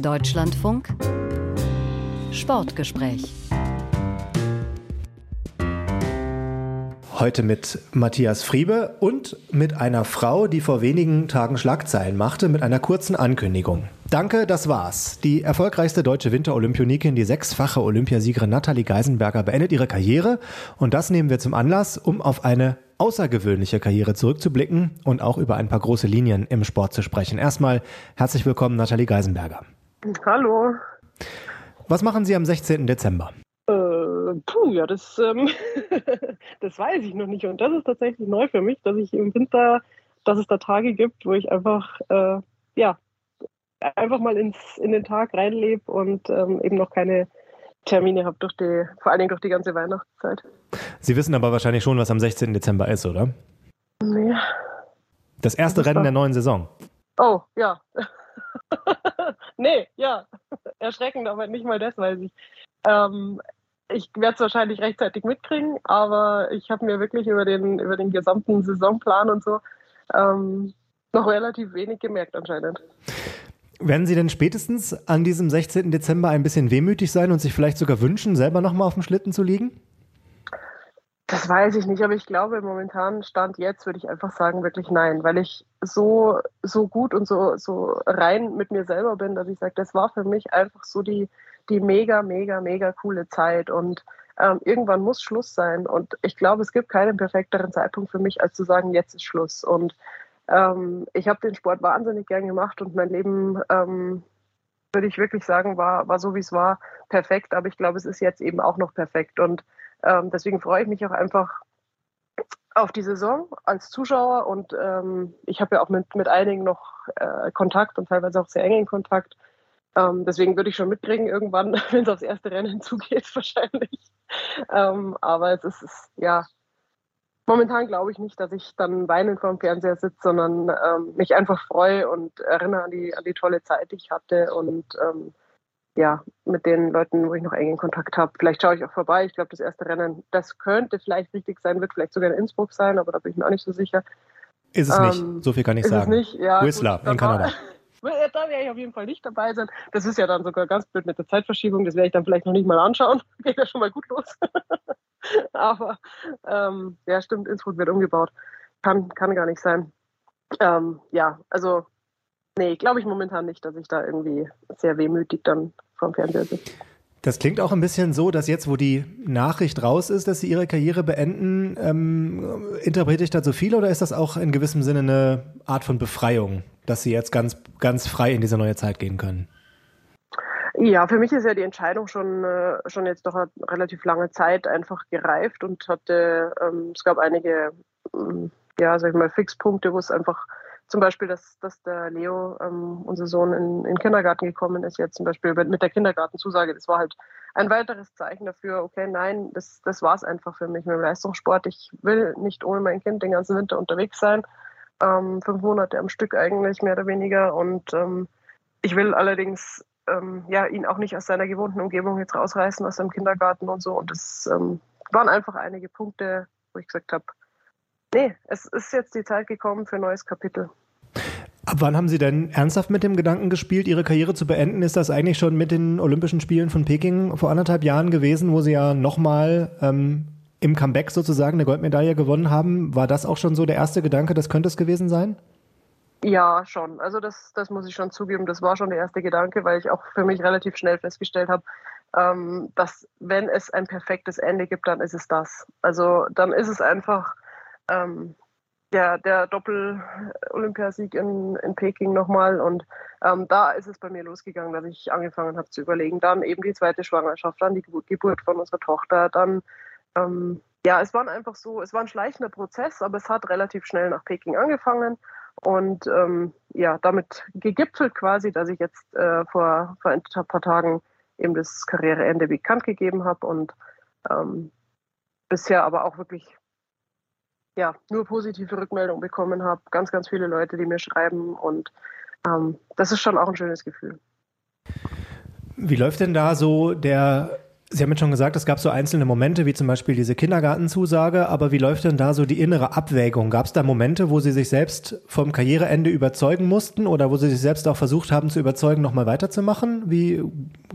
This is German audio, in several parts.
Deutschlandfunk Sportgespräch. Heute mit Matthias Friebe und mit einer Frau, die vor wenigen Tagen Schlagzeilen machte, mit einer kurzen Ankündigung. Danke, das war's. Die erfolgreichste deutsche Winterolympionikin, die sechsfache Olympiasiegerin Nathalie Geisenberger, beendet ihre Karriere. Und das nehmen wir zum Anlass, um auf eine außergewöhnliche Karriere zurückzublicken und auch über ein paar große Linien im Sport zu sprechen. Erstmal herzlich willkommen, Nathalie Geisenberger. Hallo. Was machen Sie am 16. Dezember? puh, ja, das, ähm, das weiß ich noch nicht. Und das ist tatsächlich neu für mich, dass ich im Winter, dass es da Tage gibt, wo ich einfach, äh, ja, einfach mal ins, in den Tag reinlebe und ähm, eben noch keine Termine habe, durch die, vor allen Dingen durch die ganze Weihnachtszeit. Sie wissen aber wahrscheinlich schon, was am 16. Dezember ist, oder? Nee. Das erste das Rennen der neuen Saison. Oh, ja. nee, ja. Erschreckend, aber nicht mal das weiß ich. Ähm, ich werde es wahrscheinlich rechtzeitig mitkriegen, aber ich habe mir wirklich über den, über den gesamten Saisonplan und so ähm, noch relativ wenig gemerkt anscheinend. Werden Sie denn spätestens an diesem 16. Dezember ein bisschen wehmütig sein und sich vielleicht sogar wünschen, selber nochmal auf dem Schlitten zu liegen? Das weiß ich nicht, aber ich glaube, momentan Stand jetzt würde ich einfach sagen, wirklich nein, weil ich so, so gut und so, so rein mit mir selber bin, dass ich sage, das war für mich einfach so die, die mega, mega, mega coole Zeit und ähm, irgendwann muss Schluss sein. Und ich glaube, es gibt keinen perfekteren Zeitpunkt für mich, als zu sagen, jetzt ist Schluss. Und ähm, ich habe den Sport wahnsinnig gern gemacht und mein Leben, ähm, würde ich wirklich sagen, war, war so, wie es war, perfekt. Aber ich glaube, es ist jetzt eben auch noch perfekt. Und ähm, deswegen freue ich mich auch einfach auf die Saison als Zuschauer. Und ähm, ich habe ja auch mit, mit einigen noch äh, Kontakt und teilweise auch sehr engen Kontakt. Ähm, deswegen würde ich schon mitkriegen, irgendwann, wenn es aufs erste Rennen zugeht, wahrscheinlich. Ähm, aber es ist, ist, ja, momentan glaube ich nicht, dass ich dann weinend vor dem Fernseher sitze, sondern ähm, mich einfach freue und erinnere an die, an die tolle Zeit, die ich hatte und ähm, ja, mit den Leuten, wo ich noch engen Kontakt habe. Vielleicht schaue ich auch vorbei. Ich glaube, das erste Rennen, das könnte vielleicht richtig sein, wird vielleicht sogar in Innsbruck sein, aber da bin ich mir auch nicht so sicher. Ist es nicht, ähm, so viel kann ich ist sagen. Es nicht, ja. Whistler gut, in Kanada. Da werde ich auf jeden Fall nicht dabei sein. Das ist ja dann sogar ganz blöd mit der Zeitverschiebung. Das werde ich dann vielleicht noch nicht mal anschauen. Geht ja schon mal gut los. Aber ähm, ja, stimmt, Innsbruck wird umgebaut. Kann, kann gar nicht sein. Ähm, ja, also nee, glaube ich momentan nicht, dass ich da irgendwie sehr wehmütig dann vom Fernseher sitze. Das klingt auch ein bisschen so, dass jetzt, wo die Nachricht raus ist, dass Sie Ihre Karriere beenden, ähm, interpretiere ich da so viel oder ist das auch in gewissem Sinne eine Art von Befreiung, dass Sie jetzt ganz, ganz frei in diese neue Zeit gehen können? Ja, für mich ist ja die Entscheidung schon, äh, schon jetzt doch eine relativ lange Zeit einfach gereift und hatte, ähm, es gab einige, ähm, ja, sag ich mal, Fixpunkte, wo es einfach zum Beispiel, dass, dass der Leo, ähm, unser Sohn, in, in den Kindergarten gekommen ist, jetzt zum Beispiel mit der Kindergartenzusage. Das war halt ein weiteres Zeichen dafür, okay, nein, das, das war es einfach für mich mit dem Leistungssport. Ich will nicht ohne mein Kind den ganzen Winter unterwegs sein. Ähm, fünf Monate am Stück eigentlich, mehr oder weniger. Und ähm, ich will allerdings ähm, ja, ihn auch nicht aus seiner gewohnten Umgebung jetzt rausreißen, aus seinem Kindergarten und so. Und das ähm, waren einfach einige Punkte, wo ich gesagt habe, nee, es ist jetzt die Zeit gekommen für ein neues Kapitel. Ab wann haben Sie denn ernsthaft mit dem Gedanken gespielt, Ihre Karriere zu beenden? Ist das eigentlich schon mit den Olympischen Spielen von Peking vor anderthalb Jahren gewesen, wo Sie ja nochmal ähm, im Comeback sozusagen eine Goldmedaille gewonnen haben? War das auch schon so der erste Gedanke, das könnte es gewesen sein? Ja, schon. Also das, das muss ich schon zugeben. Das war schon der erste Gedanke, weil ich auch für mich relativ schnell festgestellt habe, ähm, dass wenn es ein perfektes Ende gibt, dann ist es das. Also dann ist es einfach ähm, der, der Doppel-Olympiasieg in, in Peking nochmal. Und ähm, da ist es bei mir losgegangen, dass ich angefangen habe zu überlegen. Dann eben die zweite Schwangerschaft, dann die Geburt von unserer Tochter, dann ähm, ja, es war einfach so, es war ein schleichender Prozess, aber es hat relativ schnell nach Peking angefangen und ähm, ja, damit gegipfelt quasi, dass ich jetzt äh, vor, vor ein paar Tagen eben das Karriereende bekannt gegeben habe und ähm, bisher aber auch wirklich ja, nur positive Rückmeldungen bekommen habe. Ganz, ganz viele Leute, die mir schreiben und ähm, das ist schon auch ein schönes Gefühl. Wie läuft denn da so der Sie haben jetzt schon gesagt, es gab so einzelne Momente, wie zum Beispiel diese Kindergartenzusage, aber wie läuft denn da so die innere Abwägung? Gab es da Momente, wo Sie sich selbst vom Karriereende überzeugen mussten oder wo Sie sich selbst auch versucht haben zu überzeugen, nochmal weiterzumachen? Wie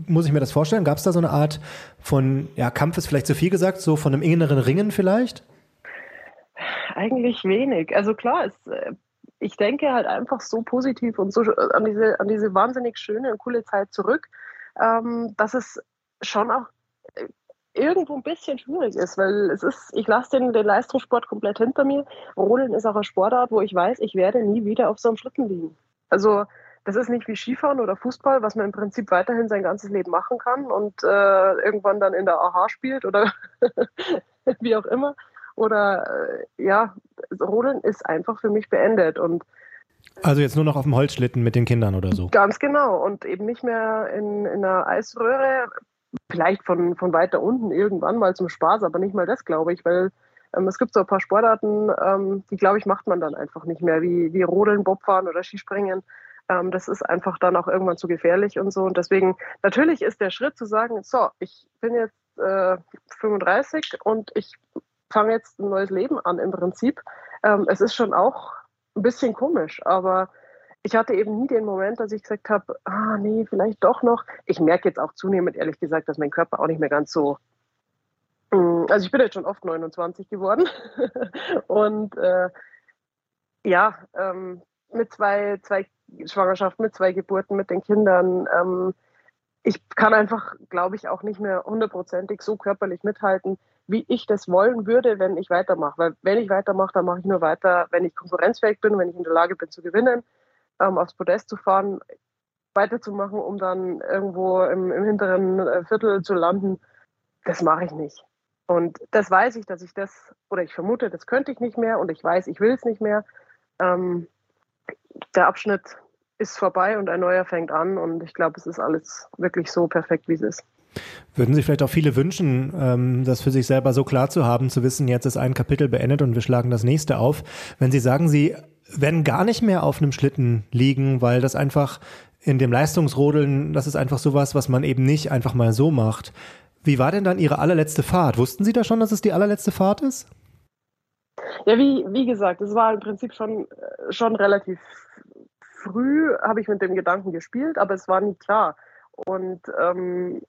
muss ich mir das vorstellen? Gab es da so eine Art von, ja, Kampf ist vielleicht zu viel gesagt, so von einem inneren Ringen vielleicht? Eigentlich wenig. Also klar, es, äh, ich denke halt einfach so positiv und so an diese, an diese wahnsinnig schöne und coole Zeit zurück, ähm, dass es schon auch irgendwo ein bisschen schwierig ist, weil es ist, ich lasse den, den Leistungssport komplett hinter mir. Rodeln ist auch eine Sportart, wo ich weiß, ich werde nie wieder auf so einem Schlitten liegen. Also das ist nicht wie Skifahren oder Fußball, was man im Prinzip weiterhin sein ganzes Leben machen kann und äh, irgendwann dann in der AHA spielt oder wie auch immer. Oder äh, ja, Rodeln ist einfach für mich beendet und also jetzt nur noch auf dem Holzschlitten mit den Kindern oder so. Ganz genau. Und eben nicht mehr in, in einer Eisröhre, vielleicht von, von weiter unten irgendwann mal zum Spaß, aber nicht mal das, glaube ich, weil ähm, es gibt so ein paar Sportarten, ähm, die, glaube ich, macht man dann einfach nicht mehr, wie, wie Rodeln, Bobfahren oder Skispringen. Ähm, das ist einfach dann auch irgendwann zu gefährlich und so. Und deswegen, natürlich ist der Schritt zu sagen, so, ich bin jetzt äh, 35 und ich fange jetzt ein neues Leben an im Prinzip. Ähm, es ist schon auch ein bisschen komisch, aber ich hatte eben nie den Moment, dass ich gesagt habe, ah nee, vielleicht doch noch. Ich merke jetzt auch zunehmend, ehrlich gesagt, dass mein Körper auch nicht mehr ganz so. Mm, also ich bin jetzt schon oft 29 geworden. und äh, ja, ähm, mit zwei, zwei Schwangerschaften, mit zwei Geburten, mit den Kindern. Ähm, ich kann einfach, glaube ich, auch nicht mehr hundertprozentig so körperlich mithalten, wie ich das wollen würde, wenn ich weitermache. Weil wenn ich weitermache, dann mache ich nur weiter, wenn ich konkurrenzfähig bin, wenn ich in der Lage bin zu gewinnen ähm, aufs Podest zu fahren, weiterzumachen, um dann irgendwo im, im hinteren äh, Viertel zu landen, das mache ich nicht. Und das weiß ich, dass ich das, oder ich vermute, das könnte ich nicht mehr und ich weiß, ich will es nicht mehr. Ähm, der Abschnitt ist vorbei und ein neuer fängt an und ich glaube, es ist alles wirklich so perfekt, wie es ist. Würden Sie vielleicht auch viele wünschen, ähm, das für sich selber so klar zu haben, zu wissen, jetzt ist ein Kapitel beendet und wir schlagen das nächste auf. Wenn Sie sagen, Sie werden gar nicht mehr auf einem Schlitten liegen, weil das einfach in dem Leistungsrodeln, das ist einfach sowas, was man eben nicht einfach mal so macht. Wie war denn dann Ihre allerletzte Fahrt? Wussten Sie da schon, dass es die allerletzte Fahrt ist? Ja, wie, wie gesagt, es war im Prinzip schon, äh, schon relativ früh, habe ich mit dem Gedanken gespielt, aber es war nie klar. Und ähm,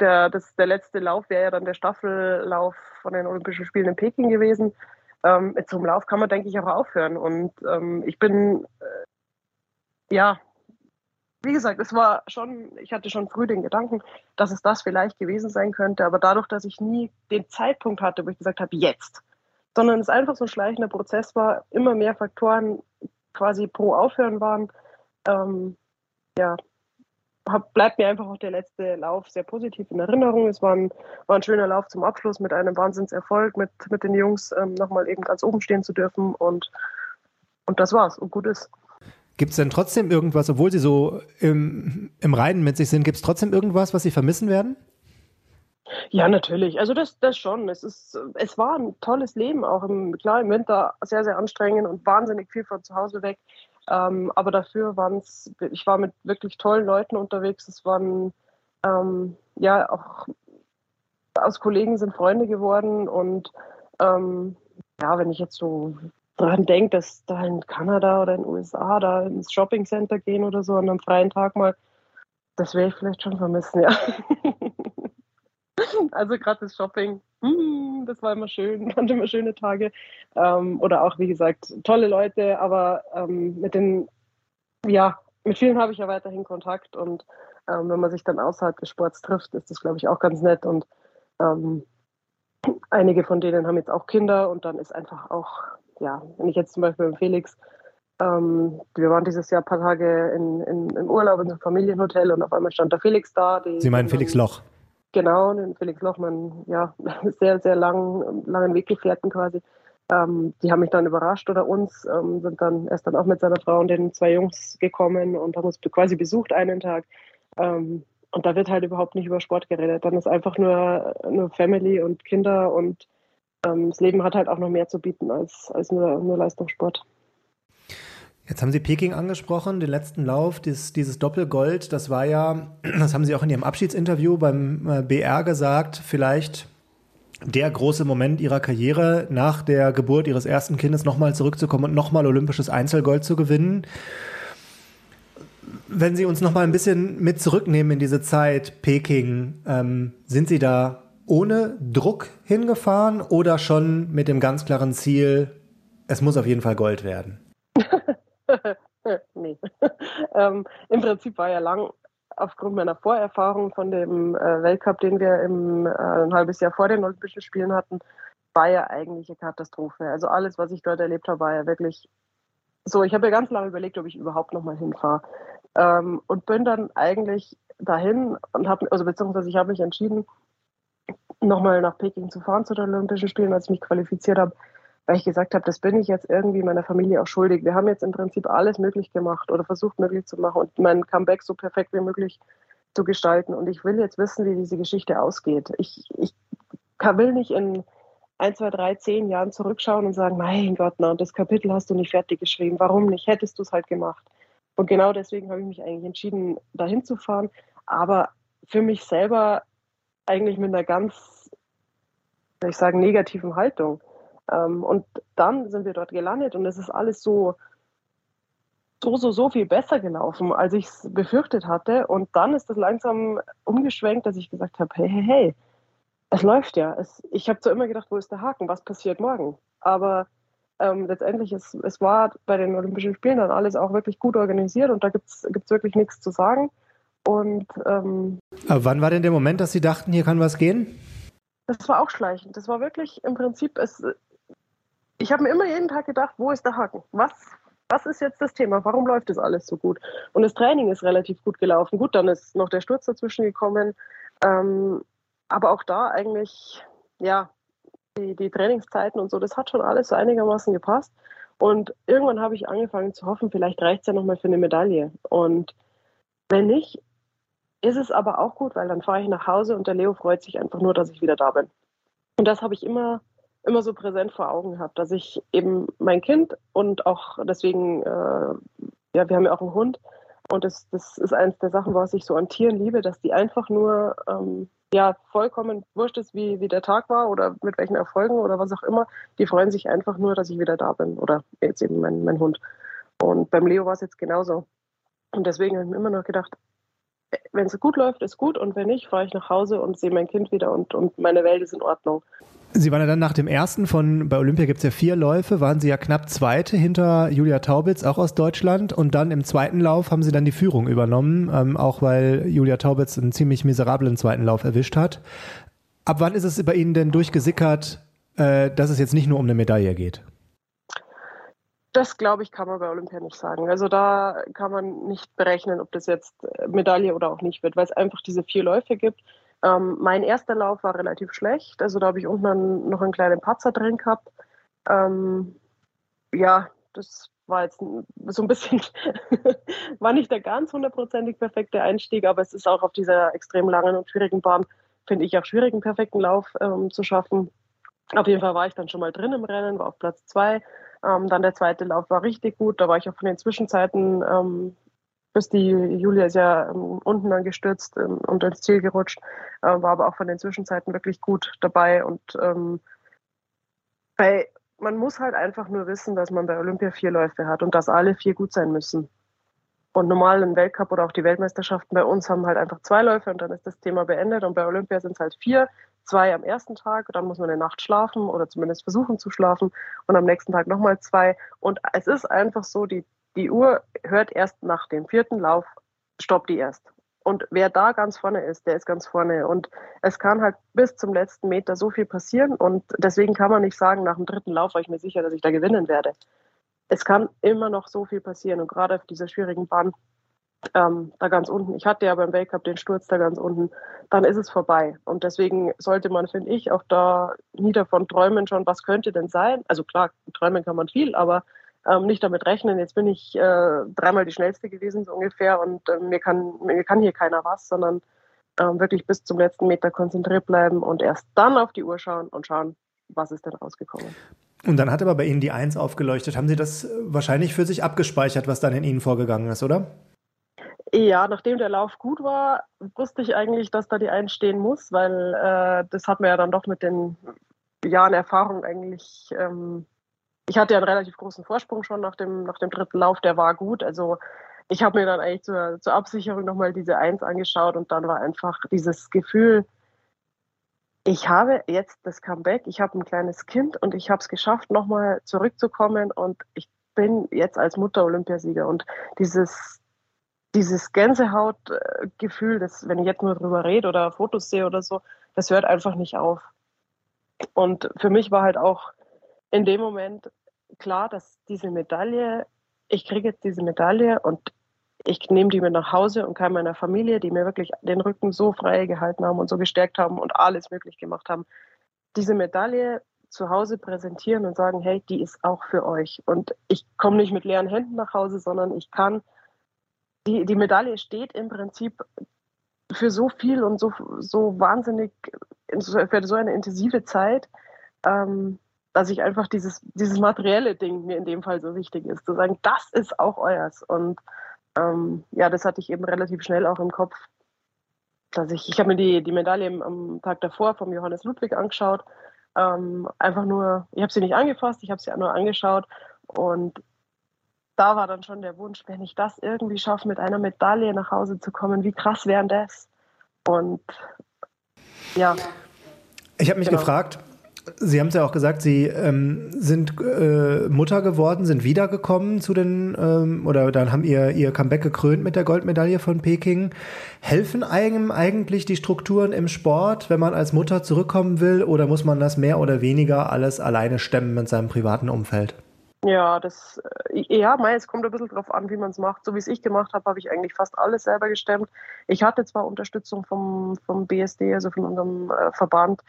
der, das, der letzte Lauf wäre ja dann der Staffellauf von den Olympischen Spielen in Peking gewesen ähm, einem Lauf kann man, denke ich, auch aufhören. Und ähm, ich bin, äh, ja, wie gesagt, es war schon, ich hatte schon früh den Gedanken, dass es das vielleicht gewesen sein könnte, aber dadurch, dass ich nie den Zeitpunkt hatte, wo ich gesagt habe, jetzt, sondern es einfach so ein schleichender Prozess war, immer mehr Faktoren quasi pro Aufhören waren, ähm, ja, hab, bleibt mir einfach auch der letzte Lauf sehr positiv in Erinnerung. Es war ein, war ein schöner Lauf zum Abschluss mit einem Wahnsinnserfolg, mit, mit den Jungs ähm, nochmal eben ganz oben stehen zu dürfen und, und das war's und gut ist. Gibt es denn trotzdem irgendwas, obwohl Sie so im, im Reinen mit sich sind, gibt es trotzdem irgendwas, was Sie vermissen werden? Ja, natürlich. Also das, das schon. Es, ist, es war ein tolles Leben, auch im, klar im Winter sehr, sehr anstrengend und wahnsinnig viel von zu Hause weg. Ähm, aber dafür waren es, ich war mit wirklich tollen Leuten unterwegs. Es waren ähm, ja auch aus Kollegen sind Freunde geworden und ähm, ja, wenn ich jetzt so dran denke, dass da in Kanada oder in den USA da ins Shopping Center gehen oder so an einem freien Tag mal, das werde ich vielleicht schon vermissen, ja. also gerade das Shopping, mm, das war immer schön, waren immer schöne Tage. Ähm, oder auch, wie gesagt, tolle Leute, aber ähm, mit den, ja, mit vielen habe ich ja weiterhin Kontakt und ähm, wenn man sich dann außerhalb des Sports trifft, ist das, glaube ich, auch ganz nett und ähm, einige von denen haben jetzt auch Kinder und dann ist einfach auch, ja, wenn ich jetzt zum Beispiel mit Felix ähm, wir waren dieses Jahr ein paar Tage in, in, im Urlaub in einem Familienhotel und auf einmal stand der Felix da. Sie meinen Felix Loch? Genau, den Felix Lochmann, ja, sehr, sehr lang, langen Weggefährten quasi. Ähm, die haben mich dann überrascht oder uns, ähm, sind dann erst dann auch mit seiner Frau und den zwei Jungs gekommen und haben uns quasi besucht einen Tag. Ähm, und da wird halt überhaupt nicht über Sport geredet. Dann ist einfach nur, nur Family und Kinder und ähm, das Leben hat halt auch noch mehr zu bieten als, als nur, nur Leistungssport. Jetzt haben Sie Peking angesprochen, den letzten Lauf, dieses, dieses Doppelgold, das war ja, das haben Sie auch in Ihrem Abschiedsinterview beim äh, BR gesagt, vielleicht der große Moment Ihrer Karriere, nach der Geburt Ihres ersten Kindes nochmal zurückzukommen und nochmal olympisches Einzelgold zu gewinnen. Wenn Sie uns nochmal ein bisschen mit zurücknehmen in diese Zeit Peking, ähm, sind Sie da ohne Druck hingefahren oder schon mit dem ganz klaren Ziel, es muss auf jeden Fall Gold werden? nee. ähm, Im Prinzip war ja lang aufgrund meiner Vorerfahrung von dem äh, Weltcup, den wir im, äh, ein halbes Jahr vor den Olympischen Spielen hatten, war ja eigentlich eine Katastrophe. Also alles, was ich dort erlebt habe, war ja wirklich so. Ich habe ja ganz lange überlegt, ob ich überhaupt nochmal hinfahre. Ähm, und bin dann eigentlich dahin und habe, also beziehungsweise ich habe mich entschieden, nochmal nach Peking zu fahren zu den Olympischen Spielen, als ich mich qualifiziert habe, weil ich gesagt habe, das bin ich jetzt irgendwie meiner Familie auch schuldig. Wir haben jetzt im Prinzip alles möglich gemacht oder versucht möglich zu machen und mein Comeback so perfekt wie möglich zu gestalten. Und ich will jetzt wissen, wie diese Geschichte ausgeht. Ich, ich will nicht in ein, zwei, drei, zehn Jahren zurückschauen und sagen, mein Gott, na, das Kapitel hast du nicht fertig geschrieben. Warum nicht? Hättest du es halt gemacht. Und genau deswegen habe ich mich eigentlich entschieden, dahin zu fahren. Aber für mich selber eigentlich mit einer ganz, soll ich sagen, negativen Haltung. Ähm, und dann sind wir dort gelandet und es ist alles so, so, so, so viel besser gelaufen, als ich es befürchtet hatte. Und dann ist das langsam umgeschwenkt, dass ich gesagt habe, hey, hey, hey, es läuft ja. Es, ich habe zwar immer gedacht, wo ist der Haken, was passiert morgen? Aber ähm, letztendlich, es, es war bei den Olympischen Spielen dann alles auch wirklich gut organisiert und da gibt es wirklich nichts zu sagen. Und ähm, Aber wann war denn der Moment, dass Sie dachten, hier kann was gehen? Das war auch schleichend. Das war wirklich im Prinzip, es, ich habe mir immer jeden Tag gedacht, wo ist der Haken? Was, was ist jetzt das Thema? Warum läuft das alles so gut? Und das Training ist relativ gut gelaufen. Gut, dann ist noch der Sturz dazwischen gekommen. Ähm, aber auch da eigentlich, ja, die, die Trainingszeiten und so, das hat schon alles so einigermaßen gepasst. Und irgendwann habe ich angefangen zu hoffen, vielleicht reicht es ja nochmal für eine Medaille. Und wenn nicht, ist es aber auch gut, weil dann fahre ich nach Hause und der Leo freut sich einfach nur, dass ich wieder da bin. Und das habe ich immer immer so präsent vor Augen habe, dass ich eben mein Kind und auch deswegen, äh, ja, wir haben ja auch einen Hund und das, das ist eines der Sachen, was ich so an Tieren liebe, dass die einfach nur ähm, ja vollkommen wurscht ist, wie, wie der Tag war oder mit welchen Erfolgen oder was auch immer. Die freuen sich einfach nur, dass ich wieder da bin oder jetzt eben mein, mein Hund. Und beim Leo war es jetzt genauso. Und deswegen habe ich mir immer noch gedacht, wenn es gut läuft, ist gut und wenn nicht, fahre ich nach Hause und sehe mein Kind wieder und, und meine Welt ist in Ordnung. Sie waren ja dann nach dem ersten von, bei Olympia gibt es ja vier Läufe, waren Sie ja knapp Zweite hinter Julia Taubitz, auch aus Deutschland. Und dann im zweiten Lauf haben Sie dann die Führung übernommen, ähm, auch weil Julia Taubitz einen ziemlich miserablen zweiten Lauf erwischt hat. Ab wann ist es bei Ihnen denn durchgesickert, äh, dass es jetzt nicht nur um eine Medaille geht? Das glaube ich, kann man bei Olympia nicht sagen. Also da kann man nicht berechnen, ob das jetzt Medaille oder auch nicht wird, weil es einfach diese vier Läufe gibt ähm, mein erster Lauf war relativ schlecht, also da habe ich unten noch einen kleinen Patzer drin gehabt. Ähm, ja, das war jetzt so ein bisschen, war nicht der ganz hundertprozentig perfekte Einstieg, aber es ist auch auf dieser extrem langen und schwierigen Bahn, finde ich, auch schwierig, einen perfekten Lauf ähm, zu schaffen. Auf jeden Fall war ich dann schon mal drin im Rennen, war auf Platz zwei. Ähm, dann der zweite Lauf war richtig gut, da war ich auch von den Zwischenzeiten ähm, bis die Julia ist ja ähm, unten dann gestürzt ähm, und ins Ziel gerutscht, äh, war aber auch von den Zwischenzeiten wirklich gut dabei. Und ähm, bei, man muss halt einfach nur wissen, dass man bei Olympia vier Läufe hat und dass alle vier gut sein müssen. Und normal im Weltcup oder auch die Weltmeisterschaften bei uns haben halt einfach zwei Läufe und dann ist das Thema beendet. Und bei Olympia sind es halt vier, zwei am ersten Tag, dann muss man eine Nacht schlafen oder zumindest versuchen zu schlafen und am nächsten Tag nochmal zwei. Und es ist einfach so, die die Uhr hört erst nach dem vierten Lauf, stoppt die erst. Und wer da ganz vorne ist, der ist ganz vorne. Und es kann halt bis zum letzten Meter so viel passieren. Und deswegen kann man nicht sagen, nach dem dritten Lauf war ich mir sicher, dass ich da gewinnen werde. Es kann immer noch so viel passieren. Und gerade auf dieser schwierigen Bahn, ähm, da ganz unten, ich hatte ja beim Weltcup den Sturz da ganz unten, dann ist es vorbei. Und deswegen sollte man, finde ich, auch da nie davon träumen schon, was könnte denn sein. Also klar, träumen kann man viel, aber ähm, nicht damit rechnen, jetzt bin ich äh, dreimal die schnellste gewesen, so ungefähr, und äh, mir, kann, mir kann hier keiner was, sondern ähm, wirklich bis zum letzten Meter konzentriert bleiben und erst dann auf die Uhr schauen und schauen, was ist denn rausgekommen. Und dann hat aber bei Ihnen die Eins aufgeleuchtet. Haben Sie das wahrscheinlich für sich abgespeichert, was dann in Ihnen vorgegangen ist, oder? Ja, nachdem der Lauf gut war, wusste ich eigentlich, dass da die Eins stehen muss, weil äh, das hat mir ja dann doch mit den Jahren Erfahrung eigentlich. Ähm, ich hatte ja einen relativ großen Vorsprung schon nach dem, nach dem dritten Lauf, der war gut. Also ich habe mir dann eigentlich zur, zur Absicherung nochmal diese Eins angeschaut und dann war einfach dieses Gefühl, ich habe jetzt das Comeback, ich habe ein kleines Kind und ich habe es geschafft, nochmal zurückzukommen und ich bin jetzt als Mutter Olympiasieger. Und dieses, dieses Gänsehautgefühl, das, wenn ich jetzt nur drüber rede oder Fotos sehe oder so, das hört einfach nicht auf. Und für mich war halt auch in dem Moment klar, dass diese Medaille, ich kriege jetzt diese Medaille und ich nehme die mit nach Hause und kann meiner Familie, die mir wirklich den Rücken so frei gehalten haben und so gestärkt haben und alles möglich gemacht haben, diese Medaille zu Hause präsentieren und sagen, hey, die ist auch für euch. Und ich komme nicht mit leeren Händen nach Hause, sondern ich kann, die, die Medaille steht im Prinzip für so viel und so, so wahnsinnig, für so eine intensive Zeit, ähm, dass ich einfach dieses, dieses materielle Ding mir in dem Fall so wichtig ist, zu sagen, das ist auch euers. Und ähm, ja, das hatte ich eben relativ schnell auch im Kopf. Dass ich ich habe mir die, die Medaille am Tag davor vom Johannes Ludwig angeschaut. Ähm, einfach nur, ich habe sie nicht angefasst, ich habe sie nur angeschaut. Und da war dann schon der Wunsch, wenn ich das irgendwie schaffe, mit einer Medaille nach Hause zu kommen, wie krass wäre das? Und ja. Ich habe mich genau. gefragt, Sie haben es ja auch gesagt, Sie ähm, sind äh, Mutter geworden, sind wiedergekommen zu den, ähm, oder dann haben ihr, ihr Comeback gekrönt mit der Goldmedaille von Peking. Helfen einem eigentlich die Strukturen im Sport, wenn man als Mutter zurückkommen will, oder muss man das mehr oder weniger alles alleine stemmen mit seinem privaten Umfeld? Ja, das, äh, ja, mei, es kommt ein bisschen drauf an, wie man es macht. So wie es ich gemacht habe, habe ich eigentlich fast alles selber gestemmt. Ich hatte zwar Unterstützung vom, vom BSD, also von unserem äh, Verband,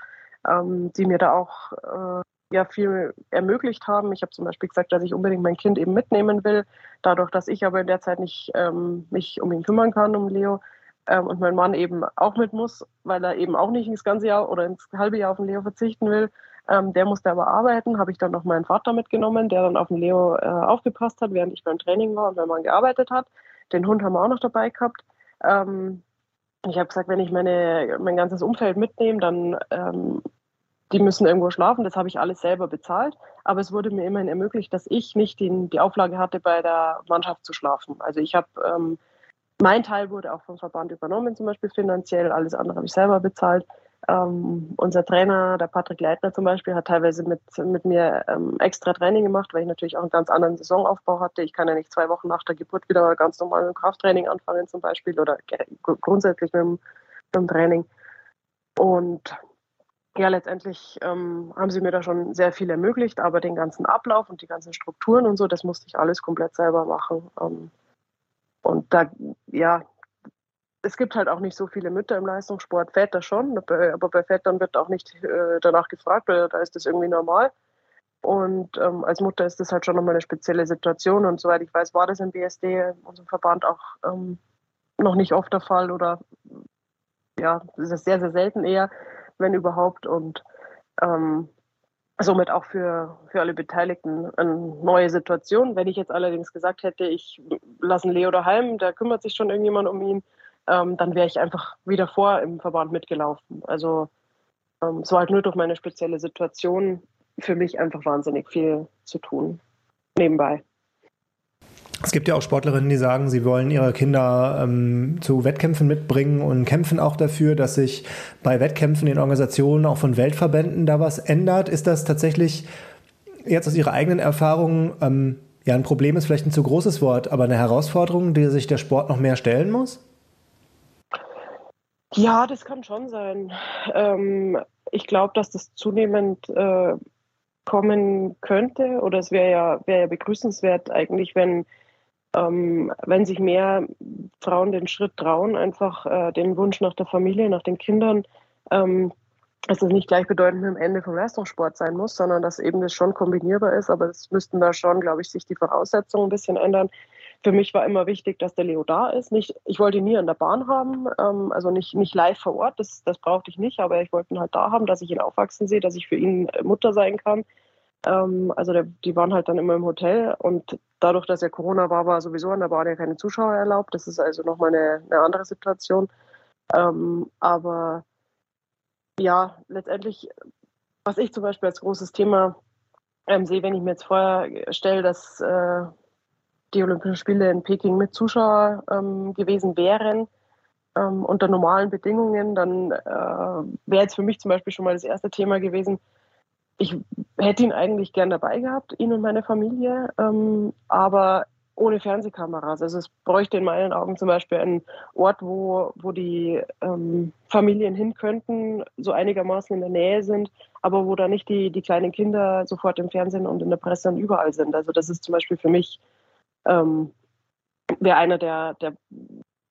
ähm, die mir da auch äh, ja viel ermöglicht haben. Ich habe zum Beispiel gesagt, dass ich unbedingt mein Kind eben mitnehmen will. Dadurch, dass ich aber in der Zeit nicht ähm, mich um ihn kümmern kann, um Leo, ähm, und mein Mann eben auch mit muss, weil er eben auch nicht ins ganze Jahr oder ins halbe Jahr auf den Leo verzichten will. Ähm, der musste aber arbeiten, habe ich dann noch meinen Vater mitgenommen, der dann auf den Leo äh, aufgepasst hat, während ich beim Training war und mein Mann gearbeitet hat. Den Hund haben wir auch noch dabei gehabt. Ähm, ich habe gesagt, wenn ich meine, mein ganzes Umfeld mitnehme, dann ähm, die müssen irgendwo schlafen. Das habe ich alles selber bezahlt. Aber es wurde mir immerhin ermöglicht, dass ich nicht die, die Auflage hatte, bei der Mannschaft zu schlafen. Also ich habe, ähm, mein Teil wurde auch vom Verband übernommen, zum Beispiel finanziell. Alles andere habe ich selber bezahlt. Ähm, unser Trainer, der Patrick Leitner zum Beispiel, hat teilweise mit, mit mir ähm, extra Training gemacht, weil ich natürlich auch einen ganz anderen Saisonaufbau hatte. Ich kann ja nicht zwei Wochen nach der Geburt wieder ganz normal mit dem Krafttraining anfangen zum Beispiel oder grundsätzlich mit dem, mit dem Training. Und ja, letztendlich ähm, haben sie mir da schon sehr viel ermöglicht, aber den ganzen Ablauf und die ganzen Strukturen und so, das musste ich alles komplett selber machen. Ähm, und da, ja, es gibt halt auch nicht so viele Mütter im Leistungssport, Väter schon, aber bei Vätern wird auch nicht äh, danach gefragt, weil da ist das irgendwie normal. Und ähm, als Mutter ist das halt schon nochmal eine spezielle Situation. Und soweit ich weiß, war das im BSD, unserem Verband, auch ähm, noch nicht oft der Fall oder ja, das ist sehr, sehr selten eher, wenn überhaupt. Und ähm, somit auch für, für alle Beteiligten eine neue Situation. Wenn ich jetzt allerdings gesagt hätte, ich lasse Leo daheim, da kümmert sich schon irgendjemand um ihn, ähm, dann wäre ich einfach wieder vor im Verband mitgelaufen. Also ähm, es war halt nur durch meine spezielle Situation für mich einfach wahnsinnig viel zu tun nebenbei. Es gibt ja auch Sportlerinnen, die sagen, sie wollen ihre Kinder ähm, zu Wettkämpfen mitbringen und kämpfen auch dafür, dass sich bei Wettkämpfen in Organisationen auch von Weltverbänden da was ändert. Ist das tatsächlich jetzt aus Ihrer eigenen Erfahrung ähm, ja ein Problem ist vielleicht ein zu großes Wort, aber eine Herausforderung, die sich der Sport noch mehr stellen muss? Ja, das kann schon sein. Ähm, ich glaube, dass das zunehmend äh, kommen könnte oder es wäre ja, wär ja begrüßenswert eigentlich, wenn ähm, wenn sich mehr Frauen den Schritt trauen, einfach äh, den Wunsch nach der Familie, nach den Kindern, ähm, dass das nicht gleichbedeutend mit dem Ende vom Leistungssport sein muss, sondern dass eben das schon kombinierbar ist. Aber es müssten da schon, glaube ich, sich die Voraussetzungen ein bisschen ändern. Für mich war immer wichtig, dass der Leo da ist. Nicht, ich wollte ihn nie an der Bahn haben, ähm, also nicht, nicht live vor Ort, das, das brauchte ich nicht, aber ich wollte ihn halt da haben, dass ich ihn aufwachsen sehe, dass ich für ihn Mutter sein kann Ähm, also der, die waren halt dann immer im Hotel und dadurch, dass ja Corona war, war sowieso an der Bahn ja keine Zuschauer erlaubt. Das ist also nochmal eine, eine andere Situation. Ähm, aber ja, letztendlich, was ich zum Beispiel als großes Thema ähm, sehe, wenn ich mir jetzt vorstelle, dass äh, die Olympischen Spiele in Peking mit Zuschauer ähm, gewesen wären, ähm, unter normalen Bedingungen, dann äh, wäre jetzt für mich zum Beispiel schon mal das erste Thema gewesen, ich hätte ihn eigentlich gern dabei gehabt, ihn und meine Familie, ähm, aber ohne Fernsehkameras. Also es bräuchte in meinen Augen zum Beispiel einen Ort, wo, wo die ähm, Familien hin könnten, so einigermaßen in der Nähe sind, aber wo da nicht die, die kleinen Kinder sofort im Fernsehen und in der Presse und überall sind. Also das ist zum Beispiel für mich ähm, wäre einer der, der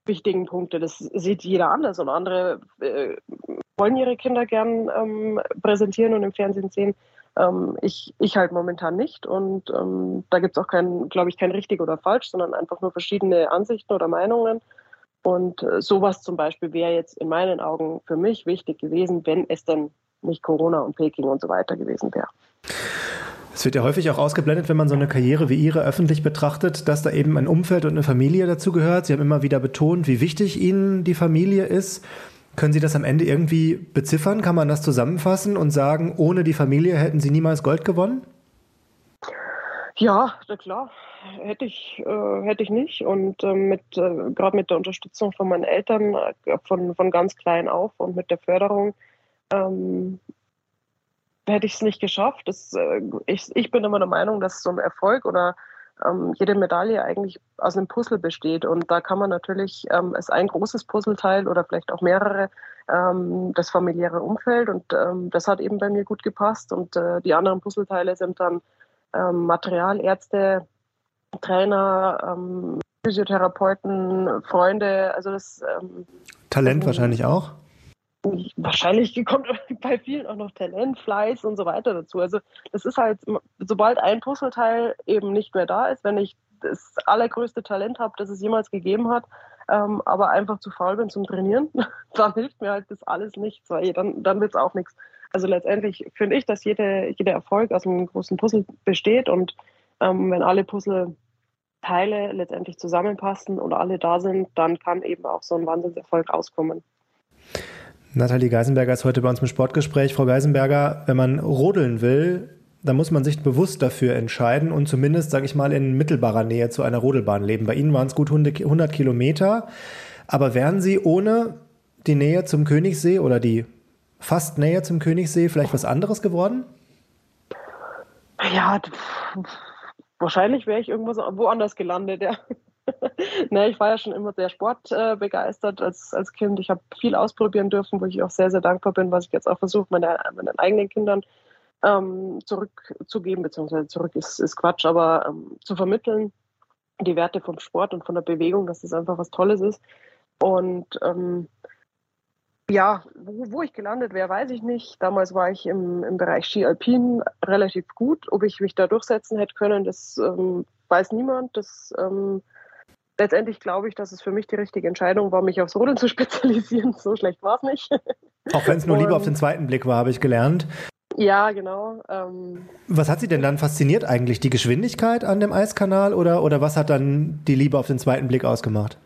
wichtigen Punkte. Das sieht jeder anders und andere äh, wollen ihre Kinder gern ähm, präsentieren und im Fernsehen sehen. Ähm, ich, ich halt momentan nicht. Und ähm, da gibt es auch kein, glaube ich, kein richtig oder falsch, sondern einfach nur verschiedene Ansichten oder Meinungen. Und äh, sowas zum Beispiel wäre jetzt in meinen Augen für mich wichtig gewesen, wenn es denn nicht Corona und Peking und so weiter gewesen wäre. Es wird ja häufig auch ausgeblendet, wenn man so eine Karriere wie Ihre öffentlich betrachtet, dass da eben ein Umfeld und eine Familie dazu gehört. Sie haben immer wieder betont, wie wichtig Ihnen die Familie ist. Können Sie das am Ende irgendwie beziffern? Kann man das zusammenfassen und sagen, ohne die Familie hätten Sie niemals Gold gewonnen? Ja, na klar, hätte ich, äh, hätte ich nicht. Und äh, mit, äh, gerade mit der Unterstützung von meinen Eltern äh, von, von ganz klein auf und mit der Förderung ähm, hätte ich es nicht geschafft. Das, äh, ich, ich bin immer der Meinung, dass so ein Erfolg oder ähm, jede Medaille eigentlich aus einem Puzzle besteht. Und da kann man natürlich, ähm, ist ein großes Puzzleteil oder vielleicht auch mehrere, ähm, das familiäre Umfeld. Und ähm, das hat eben bei mir gut gepasst. Und äh, die anderen Puzzleteile sind dann ähm, Material, Ärzte, Trainer, ähm, Physiotherapeuten, Freunde. Also das Talent wahrscheinlich auch wahrscheinlich kommt bei vielen auch noch Talent, Fleiß und so weiter dazu. Also das ist halt, sobald ein Puzzleteil eben nicht mehr da ist, wenn ich das allergrößte Talent habe, das es jemals gegeben hat, ähm, aber einfach zu faul bin zum Trainieren, dann hilft mir halt das alles nichts, weil dann, dann wird es auch nichts. Also letztendlich finde ich, dass jede, jeder Erfolg aus einem großen Puzzle besteht und ähm, wenn alle Puzzleteile letztendlich zusammenpassen und alle da sind, dann kann eben auch so ein Wahnsinnserfolg rauskommen. Nathalie Geisenberger ist heute bei uns im Sportgespräch. Frau Geisenberger, wenn man rodeln will, dann muss man sich bewusst dafür entscheiden und zumindest, sage ich mal, in mittelbarer Nähe zu einer Rodelbahn leben. Bei Ihnen waren es gut 100 Kilometer. Aber wären Sie ohne die Nähe zum Königssee oder die fast Nähe zum Königssee vielleicht was anderes geworden? Ja, wahrscheinlich wäre ich irgendwas woanders gelandet, ja. ne, ich war ja schon immer sehr sportbegeistert äh, als, als Kind. Ich habe viel ausprobieren dürfen, wo ich auch sehr, sehr dankbar bin, was ich jetzt auch versuche, meine, meinen eigenen Kindern ähm, zurückzugeben, beziehungsweise zurück ist, ist Quatsch, aber ähm, zu vermitteln, die Werte vom Sport und von der Bewegung, dass das einfach was Tolles ist. Und ähm, ja, wo, wo, ich gelandet wäre, weiß ich nicht. Damals war ich im, im Bereich Ski Alpin relativ gut. Ob ich mich da durchsetzen hätte können, das ähm, weiß niemand. Das ähm, letztendlich glaube ich, dass es für mich die richtige Entscheidung war, mich aufs Rodeln zu spezialisieren. So schlecht war es nicht. Auch wenn es nur lieber auf den zweiten Blick war, habe ich gelernt. Ja, genau. Ähm, was hat Sie denn dann fasziniert eigentlich? Die Geschwindigkeit an dem Eiskanal oder, oder was hat dann die Liebe auf den zweiten Blick ausgemacht?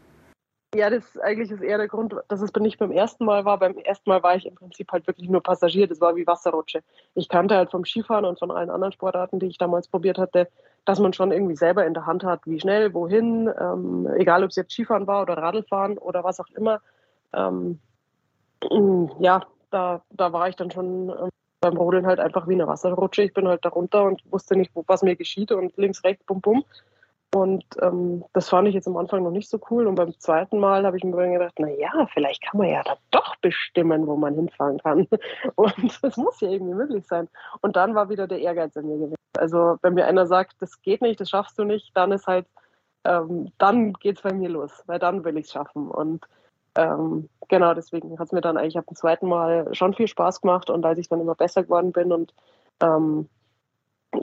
Ja, das ist eigentlich ist eher der Grund, dass es nicht beim ersten Mal war. Beim ersten Mal war ich im Prinzip halt wirklich nur Passagier. Das war wie Wasserrutsche. Ich kannte halt vom Skifahren und von allen anderen Sportarten, die ich damals probiert hatte, dass man schon irgendwie selber in der Hand hat, wie schnell, wohin, ähm, egal ob es jetzt Skifahren war oder Radlfahren oder was auch immer. Ähm, ja, da, da war ich dann schon ähm, beim Rodeln halt einfach wie eine Wasserrutsche. Ich bin halt da runter und wusste nicht, was mir geschieht und links, rechts, bum, bum. Und ähm, das fand ich jetzt am Anfang noch nicht so cool. Und beim zweiten Mal habe ich mir dann gedacht, na ja, vielleicht kann man ja da doch bestimmen, wo man hinfahren kann. Und das muss ja irgendwie möglich sein. Und dann war wieder der Ehrgeiz in mir gewesen. Also wenn mir einer sagt, das geht nicht, das schaffst du nicht, dann ist halt, ähm, dann geht es bei mir los, weil dann will ich es schaffen. Und ähm, genau deswegen hat es mir dann eigentlich ab dem zweiten Mal schon viel Spaß gemacht. Und als ich dann immer besser geworden bin und ähm,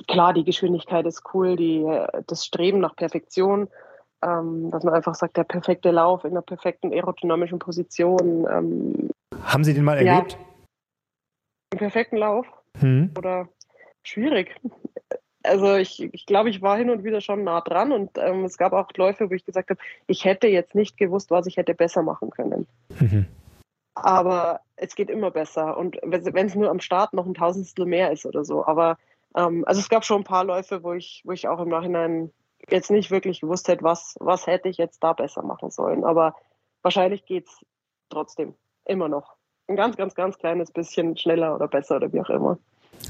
klar, die Geschwindigkeit ist cool, die, das Streben nach Perfektion, ähm, dass man einfach sagt, der perfekte Lauf in einer perfekten aerodynamischen Position. Ähm, Haben Sie den mal erlebt? Ja, den perfekten Lauf? Hm. Oder schwierig. also ich, ich glaube, ich war hin und wieder schon nah dran und ähm, es gab auch Läufe, wo ich gesagt habe, ich hätte jetzt nicht gewusst, was ich hätte besser machen können. Mhm. Aber es geht immer besser und wenn es nur am Start noch ein Tausendstel mehr ist oder so. Aber also es gab schon ein paar Läufe, wo ich, wo ich auch im Nachhinein jetzt nicht wirklich gewusst hätte, was, was hätte ich jetzt da besser machen sollen. Aber wahrscheinlich geht es trotzdem immer noch. Ein ganz, ganz, ganz kleines bisschen schneller oder besser oder wie auch immer.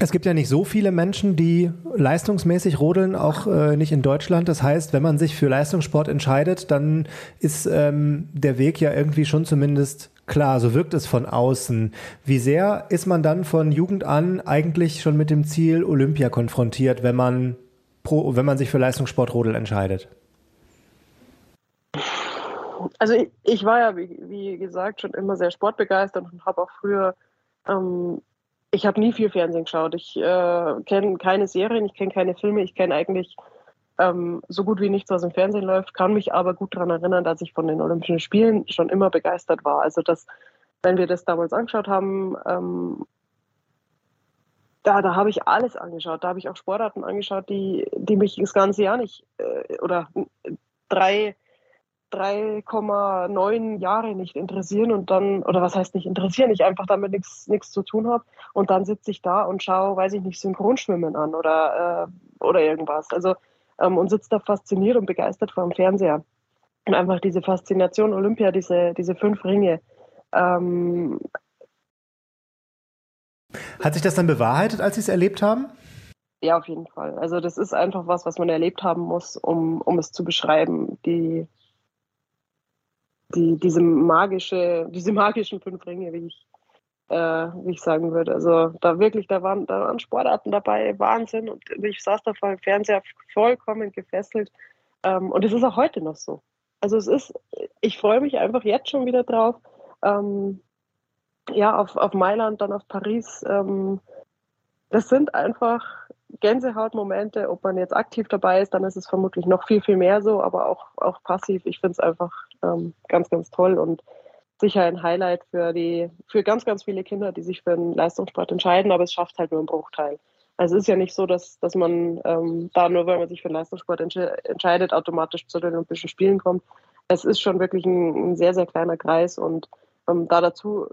Es gibt ja nicht so viele Menschen, die leistungsmäßig rodeln, auch äh, nicht in Deutschland. Das heißt, wenn man sich für Leistungssport entscheidet, dann ist ähm, der Weg ja irgendwie schon zumindest klar. So wirkt es von außen. Wie sehr ist man dann von Jugend an eigentlich schon mit dem Ziel Olympia konfrontiert, wenn man, pro, wenn man sich für Leistungssport Rodel entscheidet? Also ich, ich war ja, wie, wie, gesagt, schon immer sehr sportbegeistert und habe auch früher ähm, ich habe nie viel Fernsehen geschaut. Ich äh, kenne keine Serien, ich kenne keine Filme, ich kenne eigentlich ähm, so gut wie nichts, was im Fernsehen läuft, kann mich aber gut daran erinnern, dass ich von den Olympischen Spielen schon immer begeistert war. Also dass, wenn wir das damals angeschaut haben, ähm, da, da habe ich alles angeschaut. Da habe ich auch Sportarten angeschaut, die, die mich das ganze Jahr nicht äh, oder drei 3,9 Jahre nicht interessieren und dann, oder was heißt nicht interessieren, ich einfach damit nichts zu tun habe und dann sitze ich da und schaue, weiß ich nicht, Synchronschwimmen an oder, äh, oder irgendwas. Also ähm, und sitze da fasziniert und begeistert vor dem Fernseher. Und einfach diese Faszination Olympia, diese, diese fünf Ringe. Ähm, Hat sich das dann bewahrheitet, als Sie es erlebt haben? Ja, auf jeden Fall. Also das ist einfach was, was man erlebt haben muss, um, um es zu beschreiben. Die, die, diese magische, diese magischen fünf Ringe, wie ich, äh, wie ich sagen würde. Also da wirklich, da waren, da waren Sportarten dabei, Wahnsinn. Und ich saß da vor dem Fernseher vollkommen gefesselt. Ähm, und es ist auch heute noch so. Also es ist, ich freue mich einfach jetzt schon wieder drauf. Ähm, ja, auf, auf Mailand, dann auf Paris. Ähm, das sind einfach Gänsehautmomente. Ob man jetzt aktiv dabei ist, dann ist es vermutlich noch viel, viel mehr so, aber auch, auch passiv. Ich finde es einfach ähm, ganz, ganz toll und sicher ein Highlight für die, für ganz, ganz viele Kinder, die sich für einen Leistungssport entscheiden, aber es schafft halt nur einen Bruchteil. Also es ist ja nicht so, dass, dass man ähm, da nur, weil man sich für Leistungssport entsche entscheidet, automatisch zu den Olympischen Spielen kommt. Es ist schon wirklich ein, ein sehr, sehr kleiner Kreis und ähm, da dazu